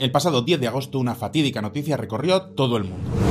El pasado 10 de agosto una fatídica noticia recorrió todo el mundo.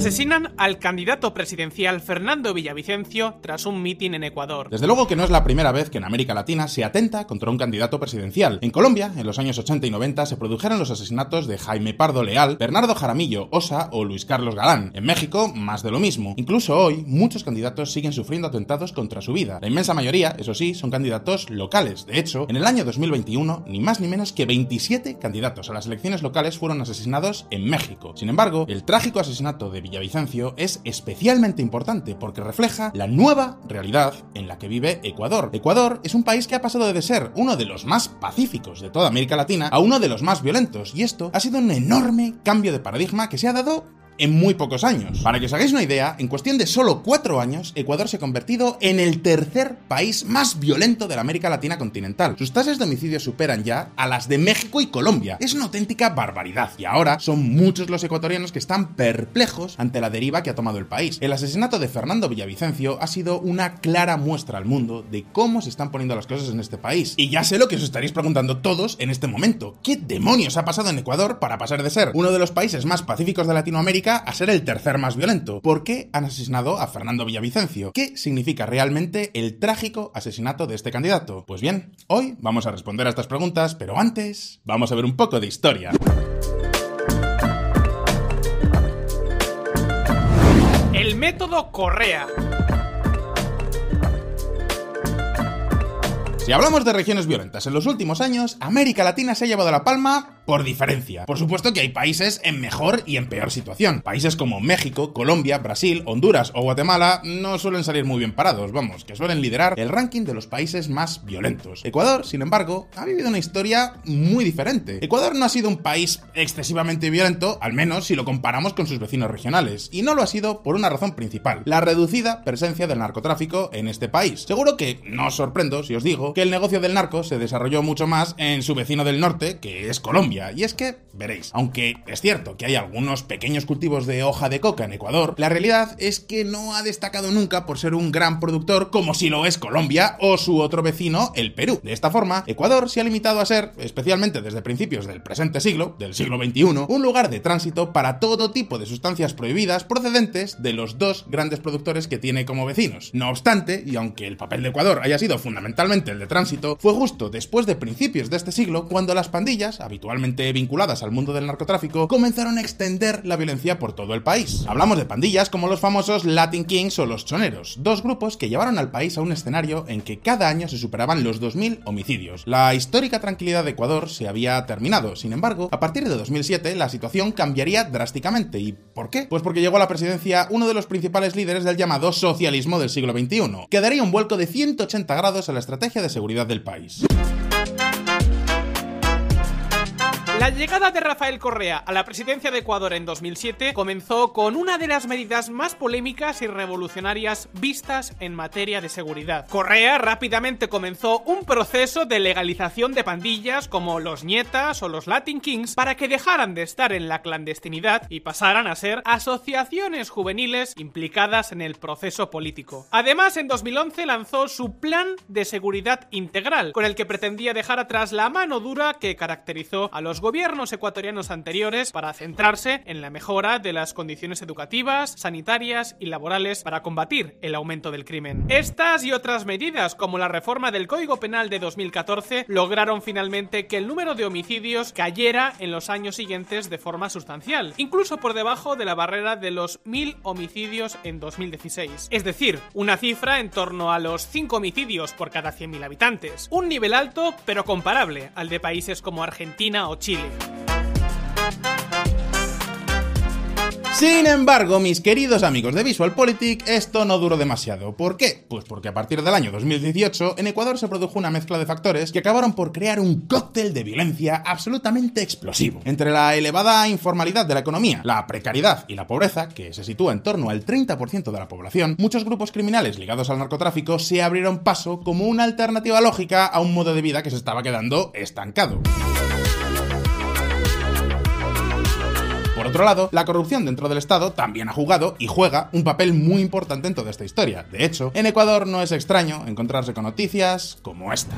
Asesinan al candidato presidencial Fernando Villavicencio tras un mitin en Ecuador. Desde luego que no es la primera vez que en América Latina se atenta contra un candidato presidencial. En Colombia, en los años 80 y 90, se produjeron los asesinatos de Jaime Pardo Leal, Bernardo Jaramillo Osa o Luis Carlos Galán. En México, más de lo mismo. Incluso hoy, muchos candidatos siguen sufriendo atentados contra su vida. La inmensa mayoría, eso sí, son candidatos locales. De hecho, en el año 2021, ni más ni menos que 27 candidatos a las elecciones locales fueron asesinados en México. Sin embargo, el trágico asesinato de Villavicencio es especialmente importante porque refleja la nueva realidad en la que vive Ecuador. Ecuador es un país que ha pasado de ser uno de los más pacíficos de toda América Latina a uno de los más violentos, y esto ha sido un enorme cambio de paradigma que se ha dado en muy pocos años. Para que os hagáis una idea, en cuestión de solo cuatro años, Ecuador se ha convertido en el tercer país más violento de la América Latina continental. Sus tasas de homicidio superan ya a las de México y Colombia. Es una auténtica barbaridad. Y ahora son muchos los ecuatorianos que están perplejos ante la deriva que ha tomado el país. El asesinato de Fernando Villavicencio ha sido una clara muestra al mundo de cómo se están poniendo las cosas en este país. Y ya sé lo que os estaréis preguntando todos en este momento. ¿Qué demonios ha pasado en Ecuador para pasar de ser uno de los países más pacíficos de Latinoamérica a ser el tercer más violento. ¿Por qué han asesinado a Fernando Villavicencio? ¿Qué significa realmente el trágico asesinato de este candidato? Pues bien, hoy vamos a responder a estas preguntas, pero antes vamos a ver un poco de historia. El método Correa. Si hablamos de regiones violentas en los últimos años, América Latina se ha llevado la palma por diferencia. Por supuesto que hay países en mejor y en peor situación. Países como México, Colombia, Brasil, Honduras o Guatemala no suelen salir muy bien parados, vamos, que suelen liderar el ranking de los países más violentos. Ecuador, sin embargo, ha vivido una historia muy diferente. Ecuador no ha sido un país excesivamente violento, al menos si lo comparamos con sus vecinos regionales, y no lo ha sido por una razón principal, la reducida presencia del narcotráfico en este país. Seguro que no os sorprendo si os digo que el negocio del narco se desarrolló mucho más en su vecino del norte, que es Colombia y es que, veréis, aunque es cierto que hay algunos pequeños cultivos de hoja de coca en Ecuador, la realidad es que no ha destacado nunca por ser un gran productor como si lo es Colombia o su otro vecino, el Perú. De esta forma, Ecuador se ha limitado a ser, especialmente desde principios del presente siglo, del siglo XXI, un lugar de tránsito para todo tipo de sustancias prohibidas procedentes de los dos grandes productores que tiene como vecinos. No obstante, y aunque el papel de Ecuador haya sido fundamentalmente el de tránsito, fue justo después de principios de este siglo cuando las pandillas, habitualmente vinculadas al mundo del narcotráfico, comenzaron a extender la violencia por todo el país. Hablamos de pandillas como los famosos Latin Kings o los Choneros, dos grupos que llevaron al país a un escenario en que cada año se superaban los 2.000 homicidios. La histórica tranquilidad de Ecuador se había terminado, sin embargo, a partir de 2007 la situación cambiaría drásticamente. ¿Y por qué? Pues porque llegó a la presidencia uno de los principales líderes del llamado socialismo del siglo XXI, que daría un vuelco de 180 grados a la estrategia de seguridad del país. La llegada de Rafael Correa a la presidencia de Ecuador en 2007 comenzó con una de las medidas más polémicas y revolucionarias vistas en materia de seguridad. Correa rápidamente comenzó un proceso de legalización de pandillas como los Nietas o los Latin Kings para que dejaran de estar en la clandestinidad y pasaran a ser asociaciones juveniles implicadas en el proceso político. Además, en 2011 lanzó su Plan de Seguridad Integral, con el que pretendía dejar atrás la mano dura que caracterizó a los gobiernos gobiernos ecuatorianos anteriores para centrarse en la mejora de las condiciones educativas, sanitarias y laborales para combatir el aumento del crimen. Estas y otras medidas, como la reforma del Código Penal de 2014, lograron finalmente que el número de homicidios cayera en los años siguientes de forma sustancial, incluso por debajo de la barrera de los mil homicidios en 2016. Es decir, una cifra en torno a los 5 homicidios por cada 100.000 habitantes. Un nivel alto, pero comparable al de países como Argentina o Chile. Sin embargo, mis queridos amigos de VisualPolitik, esto no duró demasiado. ¿Por qué? Pues porque a partir del año 2018 en Ecuador se produjo una mezcla de factores que acabaron por crear un cóctel de violencia absolutamente explosivo. Entre la elevada informalidad de la economía, la precariedad y la pobreza, que se sitúa en torno al 30% de la población, muchos grupos criminales ligados al narcotráfico se abrieron paso como una alternativa lógica a un modo de vida que se estaba quedando estancado. Otro lado, la corrupción dentro del Estado también ha jugado y juega un papel muy importante en toda esta historia. De hecho, en Ecuador no es extraño encontrarse con noticias como esta.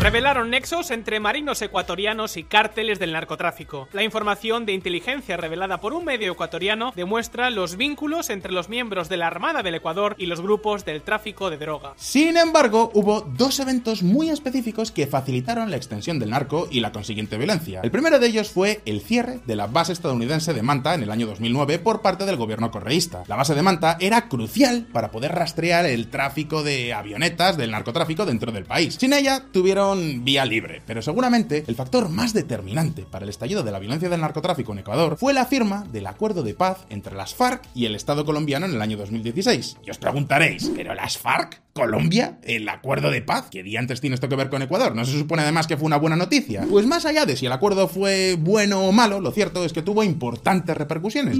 Revelaron nexos entre marinos ecuatorianos y cárteles del narcotráfico. La información de inteligencia revelada por un medio ecuatoriano demuestra los vínculos entre los miembros de la Armada del Ecuador y los grupos del tráfico de droga. Sin embargo, hubo dos eventos muy específicos que facilitaron la extensión del narco y la consiguiente violencia. El primero de ellos fue el cierre de la base estadounidense de Manta en el año 2009 por parte del gobierno correísta. La base de Manta era crucial para poder rastrear el tráfico de avionetas del narcotráfico dentro del país. Sin ella, tuvieron vía libre, pero seguramente el factor más determinante para el estallido de la violencia del narcotráfico en Ecuador fue la firma del acuerdo de paz entre las FARC y el Estado colombiano en el año 2016. Y os preguntaréis, ¿pero las FARC? ¿Colombia? ¿El acuerdo de paz? ¿Qué día antes tiene esto que ver con Ecuador? ¿No se supone además que fue una buena noticia? Pues más allá de si el acuerdo fue bueno o malo, lo cierto es que tuvo importantes repercusiones.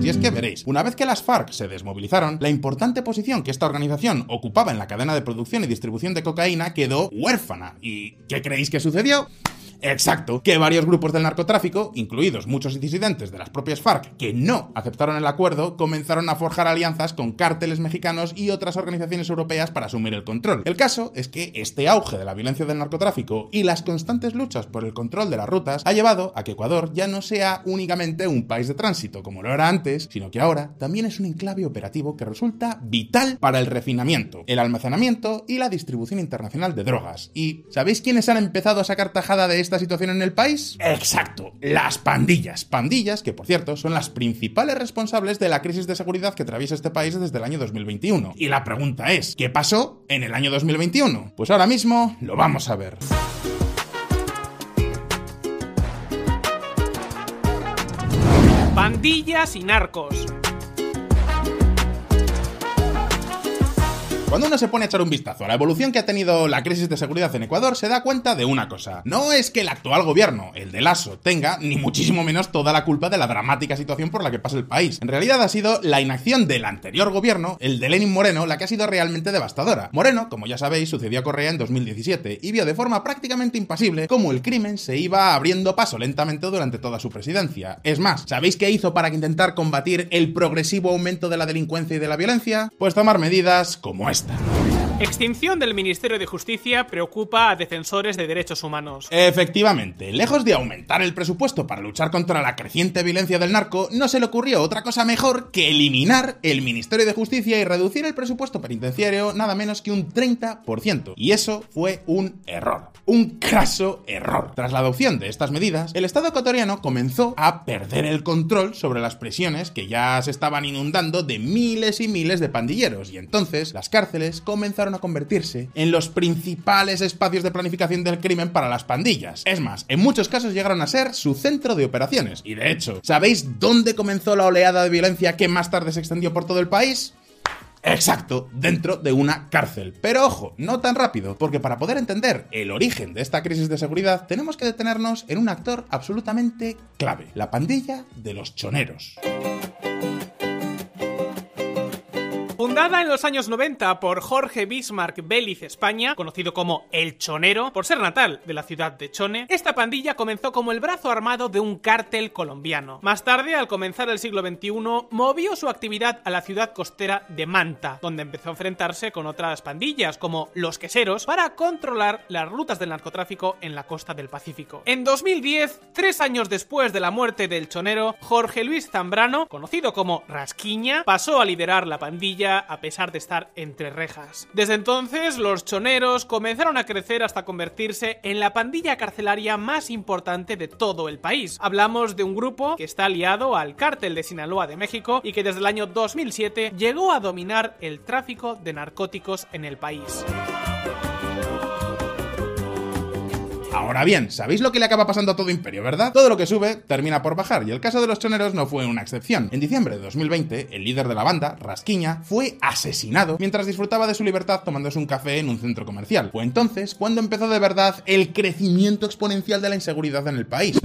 Y es que veréis, una vez que las FARC se desmovilizaron, la importante posición que esta organización ocupaba en la cadena de producción y distribución de cocaína quedó huérfana. ¿Y qué creéis que sucedió? Exacto, que varios grupos del narcotráfico, incluidos muchos disidentes de las propias FARC que no aceptaron el acuerdo, comenzaron a forjar alianzas con cárteles mexicanos y otras organizaciones europeas para asumir el control. El caso es que este auge de la violencia del narcotráfico y las constantes luchas por el control de las rutas ha llevado a que Ecuador ya no sea únicamente un país de tránsito como lo era antes, sino que ahora también es un enclave operativo que resulta vital para el refinamiento, el almacenamiento y la distribución internacional de drogas. ¿Y sabéis quiénes han empezado a sacar tajada de esta situación en el país? Exacto, las pandillas. Pandillas que, por cierto, son las principales responsables de la crisis de seguridad que atraviesa este país desde el año 2021. Y la pregunta es, ¿qué pasó en el año 2021? Pues ahora mismo lo vamos a ver. Pandillas y narcos. Cuando uno se pone a echar un vistazo a la evolución que ha tenido la crisis de seguridad en Ecuador, se da cuenta de una cosa. No es que el actual gobierno, el de Lasso, tenga, ni muchísimo menos, toda la culpa de la dramática situación por la que pasa el país. En realidad ha sido la inacción del anterior gobierno, el de Lenin Moreno, la que ha sido realmente devastadora. Moreno, como ya sabéis, sucedió a Correa en 2017 y vio de forma prácticamente impasible cómo el crimen se iba abriendo paso lentamente durante toda su presidencia. Es más, ¿sabéis qué hizo para intentar combatir el progresivo aumento de la delincuencia y de la violencia? Pues tomar medidas como esta. respuesta. Extinción del Ministerio de Justicia preocupa a defensores de derechos humanos. Efectivamente, lejos de aumentar el presupuesto para luchar contra la creciente violencia del narco, no se le ocurrió otra cosa mejor que eliminar el Ministerio de Justicia y reducir el presupuesto penitenciario nada menos que un 30%. Y eso fue un error. Un craso error. Tras la adopción de estas medidas, el Estado ecuatoriano comenzó a perder el control sobre las prisiones que ya se estaban inundando de miles y miles de pandilleros. Y entonces las cárceles comenzaron a convertirse en los principales espacios de planificación del crimen para las pandillas. Es más, en muchos casos llegaron a ser su centro de operaciones. Y de hecho, ¿sabéis dónde comenzó la oleada de violencia que más tarde se extendió por todo el país? Exacto, dentro de una cárcel. Pero ojo, no tan rápido, porque para poder entender el origen de esta crisis de seguridad tenemos que detenernos en un actor absolutamente clave, la pandilla de los choneros. Fundada en los años 90 por Jorge Bismarck Vélez España, conocido como El Chonero, por ser natal de la ciudad de Chone, esta pandilla comenzó como el brazo armado de un cártel colombiano. Más tarde, al comenzar el siglo XXI, movió su actividad a la ciudad costera de Manta, donde empezó a enfrentarse con otras pandillas, como los queseros, para controlar las rutas del narcotráfico en la costa del Pacífico. En 2010, tres años después de la muerte del Chonero, Jorge Luis Zambrano, conocido como Rasquiña, pasó a liderar la pandilla a pesar de estar entre rejas. Desde entonces, los choneros comenzaron a crecer hasta convertirse en la pandilla carcelaria más importante de todo el país. Hablamos de un grupo que está aliado al cártel de Sinaloa de México y que desde el año 2007 llegó a dominar el tráfico de narcóticos en el país. Ahora bien, ¿sabéis lo que le acaba pasando a todo imperio, verdad? Todo lo que sube termina por bajar y el caso de los choneros no fue una excepción. En diciembre de 2020, el líder de la banda, Rasquiña, fue asesinado mientras disfrutaba de su libertad tomándose un café en un centro comercial. Fue entonces cuando empezó de verdad el crecimiento exponencial de la inseguridad en el país.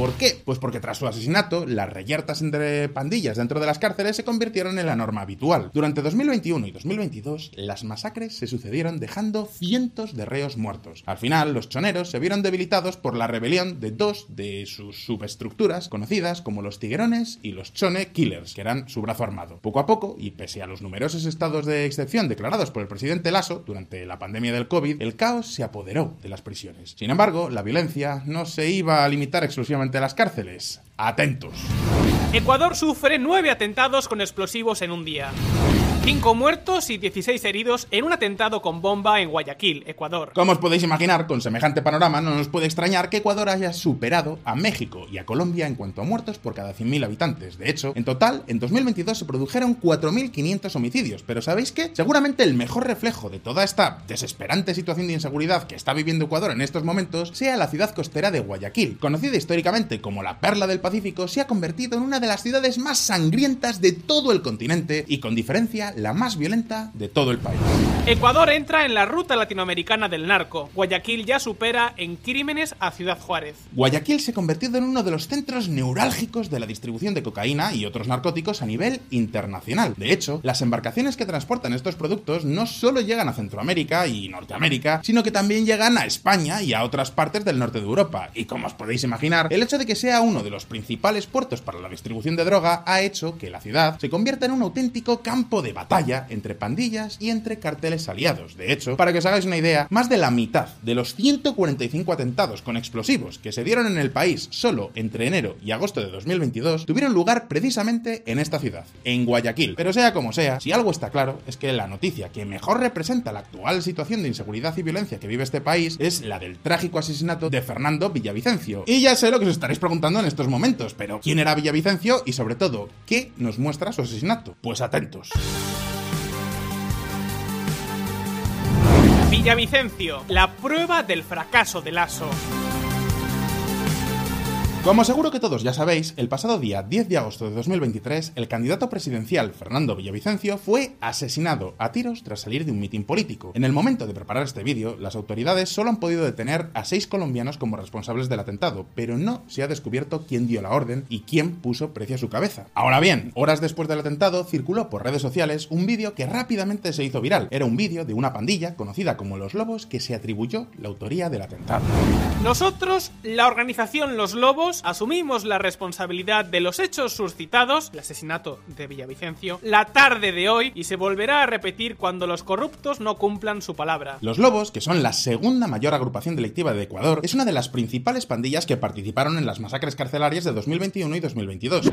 ¿Por qué? Pues porque tras su asesinato, las reyertas entre pandillas dentro de las cárceles se convirtieron en la norma habitual. Durante 2021 y 2022, las masacres se sucedieron dejando cientos de reos muertos. Al final, los choneros se vieron debilitados por la rebelión de dos de sus subestructuras conocidas como los tiguerones y los chone killers, que eran su brazo armado. Poco a poco, y pese a los numerosos estados de excepción declarados por el presidente Lasso durante la pandemia del COVID, el caos se apoderó de las prisiones. Sin embargo, la violencia no se iba a limitar exclusivamente a las cárceles. Atentos. Ecuador sufre nueve atentados con explosivos en un día. 5 muertos y 16 heridos en un atentado con bomba en Guayaquil, Ecuador. Como os podéis imaginar, con semejante panorama no nos puede extrañar que Ecuador haya superado a México y a Colombia en cuanto a muertos por cada 100.000 habitantes. De hecho, en total, en 2022 se produjeron 4.500 homicidios. Pero ¿sabéis qué? Seguramente el mejor reflejo de toda esta desesperante situación de inseguridad que está viviendo Ecuador en estos momentos sea la ciudad costera de Guayaquil. Conocida históricamente como la perla del Pacífico, se ha convertido en una de las ciudades más sangrientas de todo el continente y con diferencia la más violenta de todo el país. Ecuador entra en la ruta latinoamericana del narco. Guayaquil ya supera en crímenes a Ciudad Juárez. Guayaquil se ha convertido en uno de los centros neurálgicos de la distribución de cocaína y otros narcóticos a nivel internacional. De hecho, las embarcaciones que transportan estos productos no solo llegan a Centroamérica y Norteamérica, sino que también llegan a España y a otras partes del norte de Europa. Y como os podéis imaginar, el hecho de que sea uno de los principales puertos para la distribución de droga ha hecho que la ciudad se convierta en un auténtico campo de batalla entre pandillas y entre carteles aliados. De hecho, para que os hagáis una idea, más de la mitad de los 145 atentados con explosivos que se dieron en el país solo entre enero y agosto de 2022 tuvieron lugar precisamente en esta ciudad, en Guayaquil. Pero sea como sea, si algo está claro es que la noticia que mejor representa la actual situación de inseguridad y violencia que vive este país es la del trágico asesinato de Fernando Villavicencio. Y ya sé lo que os estaréis preguntando en estos momentos, pero ¿quién era Villavicencio y sobre todo, qué nos muestra su asesinato? Pues atentos. Villavicencio, la prueba del fracaso del ASO. Como seguro que todos ya sabéis, el pasado día 10 de agosto de 2023, el candidato presidencial Fernando Villavicencio fue asesinado a tiros tras salir de un mitin político. En el momento de preparar este vídeo, las autoridades solo han podido detener a seis colombianos como responsables del atentado, pero no se ha descubierto quién dio la orden y quién puso precio a su cabeza. Ahora bien, horas después del atentado, circuló por redes sociales un vídeo que rápidamente se hizo viral. Era un vídeo de una pandilla conocida como Los Lobos que se atribuyó la autoría del atentado. Nosotros, la organización Los Lobos, asumimos la responsabilidad de los hechos suscitados, el asesinato de Villavicencio, la tarde de hoy y se volverá a repetir cuando los corruptos no cumplan su palabra. Los Lobos, que son la segunda mayor agrupación delictiva de Ecuador, es una de las principales pandillas que participaron en las masacres carcelarias de 2021 y 2022.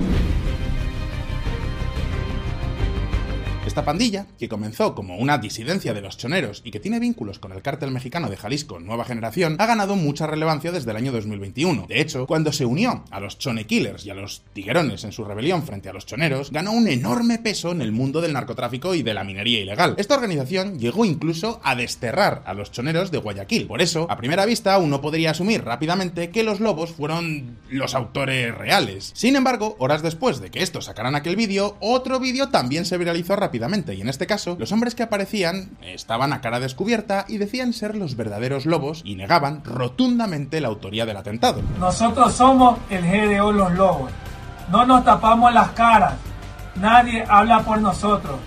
Esta pandilla, que comenzó como una disidencia de los choneros y que tiene vínculos con el cártel mexicano de Jalisco Nueva Generación, ha ganado mucha relevancia desde el año 2021. De hecho, cuando se unió a los Chone Killers y a los Tiguerones en su rebelión frente a los choneros, ganó un enorme peso en el mundo del narcotráfico y de la minería ilegal. Esta organización llegó incluso a desterrar a los choneros de Guayaquil. Por eso, a primera vista, uno podría asumir rápidamente que los lobos fueron los autores reales. Sin embargo, horas después de que estos sacaran aquel vídeo, otro vídeo también se viralizó rápidamente y en este caso, los hombres que aparecían estaban a cara descubierta y decían ser los verdaderos lobos y negaban rotundamente la autoría del atentado. Nosotros somos el GDO Los Lobos. No nos tapamos las caras. Nadie habla por nosotros.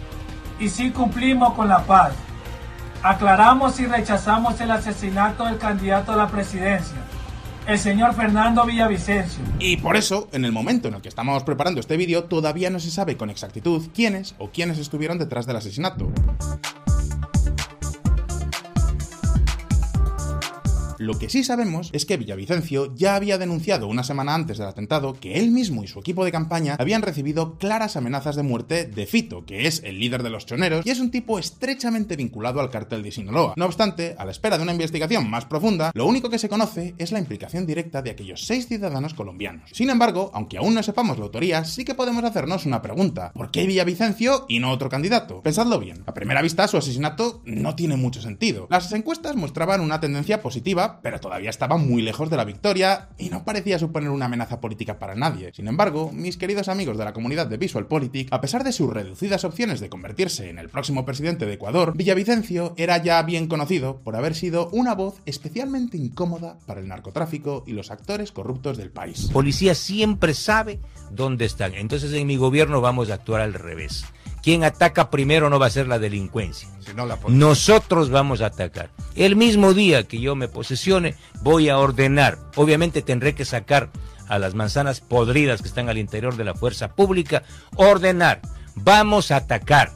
Y sí cumplimos con la paz. Aclaramos y rechazamos el asesinato del candidato a la presidencia el señor Fernando Villavicencio. Y por eso, en el momento en el que estamos preparando este vídeo, todavía no se sabe con exactitud quiénes o quiénes estuvieron detrás del asesinato. Lo que sí sabemos es que Villavicencio ya había denunciado una semana antes del atentado que él mismo y su equipo de campaña habían recibido claras amenazas de muerte de Fito, que es el líder de los choneros y es un tipo estrechamente vinculado al cartel de Sinaloa. No obstante, a la espera de una investigación más profunda, lo único que se conoce es la implicación directa de aquellos seis ciudadanos colombianos. Sin embargo, aunque aún no sepamos la autoría, sí que podemos hacernos una pregunta. ¿Por qué Villavicencio y no otro candidato? Pensadlo bien. A primera vista, su asesinato no tiene mucho sentido. Las encuestas mostraban una tendencia positiva pero todavía estaba muy lejos de la victoria y no parecía suponer una amenaza política para nadie. Sin embargo, mis queridos amigos de la comunidad de VisualPolitik, a pesar de sus reducidas opciones de convertirse en el próximo presidente de Ecuador, Villavicencio era ya bien conocido por haber sido una voz especialmente incómoda para el narcotráfico y los actores corruptos del país. Policía siempre sabe dónde están. Entonces en mi gobierno vamos a actuar al revés. Quien ataca primero no va a ser la delincuencia. Nosotros vamos a atacar. El mismo día que yo me posesione, voy a ordenar. Obviamente tendré que sacar a las manzanas podridas que están al interior de la fuerza pública. Ordenar. Vamos a atacar.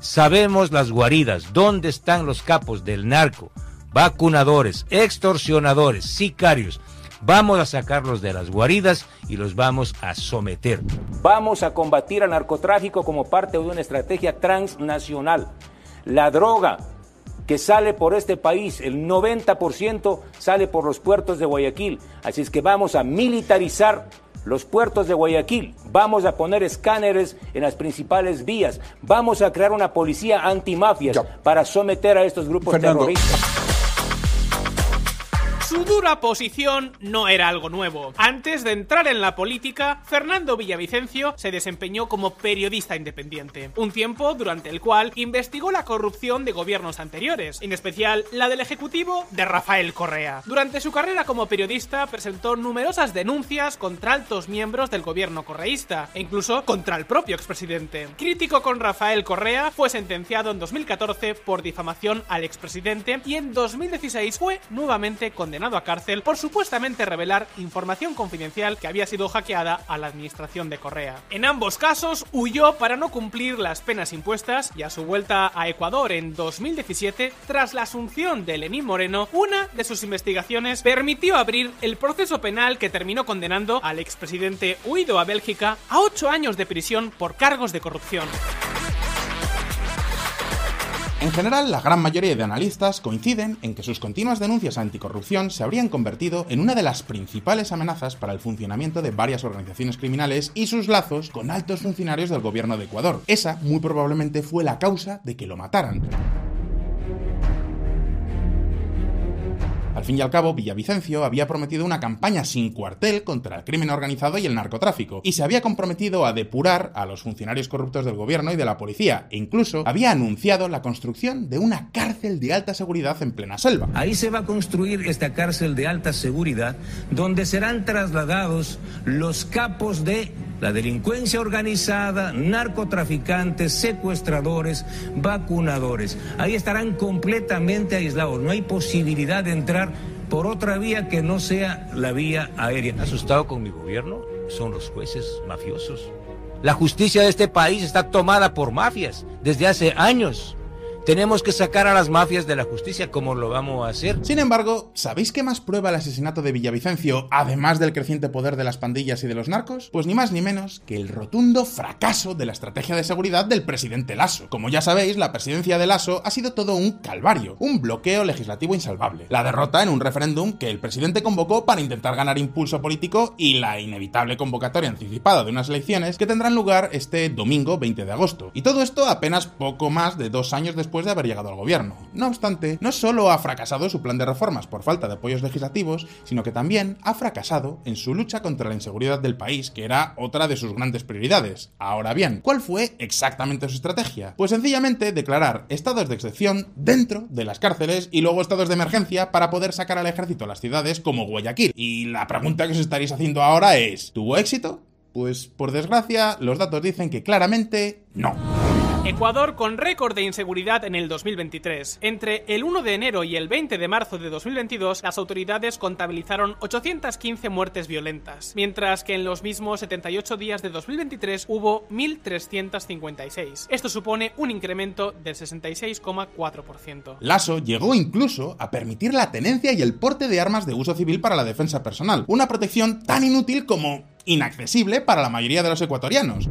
Sabemos las guaridas, dónde están los capos del narco, vacunadores, extorsionadores, sicarios. Vamos a sacarlos de las guaridas y los vamos a someter. Vamos a combatir al narcotráfico como parte de una estrategia transnacional. La droga que sale por este país, el 90% sale por los puertos de Guayaquil. Así es que vamos a militarizar los puertos de Guayaquil, vamos a poner escáneres en las principales vías, vamos a crear una policía antimafias para someter a estos grupos terroristas. Su dura posición no era algo nuevo. Antes de entrar en la política, Fernando Villavicencio se desempeñó como periodista independiente, un tiempo durante el cual investigó la corrupción de gobiernos anteriores, en especial la del ejecutivo de Rafael Correa. Durante su carrera como periodista presentó numerosas denuncias contra altos miembros del gobierno correísta e incluso contra el propio expresidente. Crítico con Rafael Correa, fue sentenciado en 2014 por difamación al expresidente y en 2016 fue nuevamente condenado a cárcel por supuestamente revelar información confidencial que había sido hackeada a la administración de Correa. En ambos casos huyó para no cumplir las penas impuestas y a su vuelta a Ecuador en 2017, tras la asunción de Lenín Moreno, una de sus investigaciones permitió abrir el proceso penal que terminó condenando al expresidente huido a Bélgica a ocho años de prisión por cargos de corrupción. En general, la gran mayoría de analistas coinciden en que sus continuas denuncias anticorrupción se habrían convertido en una de las principales amenazas para el funcionamiento de varias organizaciones criminales y sus lazos con altos funcionarios del gobierno de Ecuador. Esa, muy probablemente, fue la causa de que lo mataran. Fin y al cabo, Villavicencio había prometido una campaña sin cuartel contra el crimen organizado y el narcotráfico, y se había comprometido a depurar a los funcionarios corruptos del gobierno y de la policía, e incluso había anunciado la construcción de una cárcel de alta seguridad en plena selva. Ahí se va a construir esta cárcel de alta seguridad, donde serán trasladados los capos de la delincuencia organizada, narcotraficantes, secuestradores, vacunadores. Ahí estarán completamente aislados. No hay posibilidad de entrar por otra vía que no sea la vía aérea. ¿Asustado con mi gobierno? Son los jueces mafiosos. La justicia de este país está tomada por mafias desde hace años. Tenemos que sacar a las mafias de la justicia como lo vamos a hacer. Sin embargo, ¿sabéis qué más prueba el asesinato de Villavicencio, además del creciente poder de las pandillas y de los narcos? Pues ni más ni menos que el rotundo fracaso de la estrategia de seguridad del presidente Lasso. Como ya sabéis, la presidencia de Lasso ha sido todo un calvario, un bloqueo legislativo insalvable. La derrota en un referéndum que el presidente convocó para intentar ganar impulso político y la inevitable convocatoria anticipada de unas elecciones que tendrán lugar este domingo 20 de agosto. Y todo esto apenas poco más de dos años después de haber llegado al gobierno. No obstante, no solo ha fracasado su plan de reformas por falta de apoyos legislativos, sino que también ha fracasado en su lucha contra la inseguridad del país, que era otra de sus grandes prioridades. Ahora bien, ¿cuál fue exactamente su estrategia? Pues sencillamente declarar estados de excepción dentro de las cárceles y luego estados de emergencia para poder sacar al ejército a las ciudades como Guayaquil. Y la pregunta que os estaréis haciendo ahora es, ¿tuvo éxito? Pues por desgracia, los datos dicen que claramente no. Ecuador con récord de inseguridad en el 2023. Entre el 1 de enero y el 20 de marzo de 2022, las autoridades contabilizaron 815 muertes violentas, mientras que en los mismos 78 días de 2023 hubo 1.356. Esto supone un incremento del 66,4%. Lasso llegó incluso a permitir la tenencia y el porte de armas de uso civil para la defensa personal, una protección tan inútil como inaccesible para la mayoría de los ecuatorianos.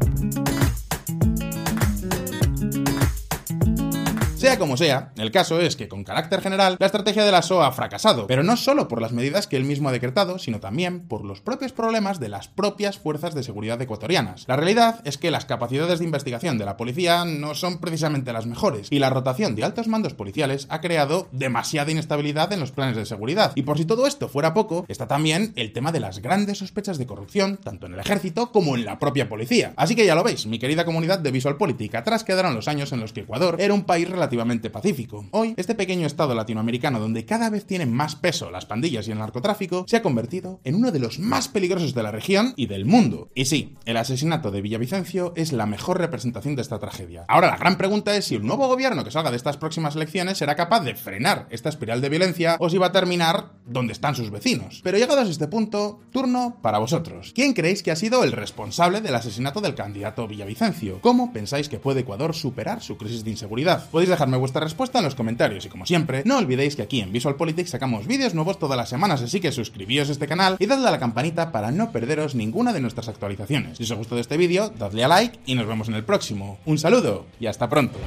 Sea como sea, el caso es que con carácter general, la estrategia de la SOA ha fracasado, pero no solo por las medidas que él mismo ha decretado, sino también por los propios problemas de las propias fuerzas de seguridad ecuatorianas. La realidad es que las capacidades de investigación de la policía no son precisamente las mejores, y la rotación de altos mandos policiales ha creado demasiada inestabilidad en los planes de seguridad. Y por si todo esto fuera poco, está también el tema de las grandes sospechas de corrupción, tanto en el ejército como en la propia policía. Así que ya lo veis, mi querida comunidad de Visual Politic, atrás quedaron los años en los que Ecuador era un país relativamente pacífico. Hoy, este pequeño estado latinoamericano donde cada vez tienen más peso las pandillas y el narcotráfico, se ha convertido en uno de los más peligrosos de la región y del mundo. Y sí, el asesinato de Villavicencio es la mejor representación de esta tragedia. Ahora la gran pregunta es si el nuevo gobierno que salga de estas próximas elecciones será capaz de frenar esta espiral de violencia o si va a terminar donde están sus vecinos. Pero llegados a este punto, turno para vosotros. ¿Quién creéis que ha sido el responsable del asesinato del candidato Villavicencio? ¿Cómo pensáis que puede Ecuador superar su crisis de inseguridad? Podéis dejarme vuestra respuesta en los comentarios y como siempre, no olvidéis que aquí en Visual Politics sacamos vídeos nuevos todas las semanas, así que suscribíos a este canal y dadle a la campanita para no perderos ninguna de nuestras actualizaciones. Si os ha gustado este vídeo, dadle a like y nos vemos en el próximo. Un saludo y hasta pronto.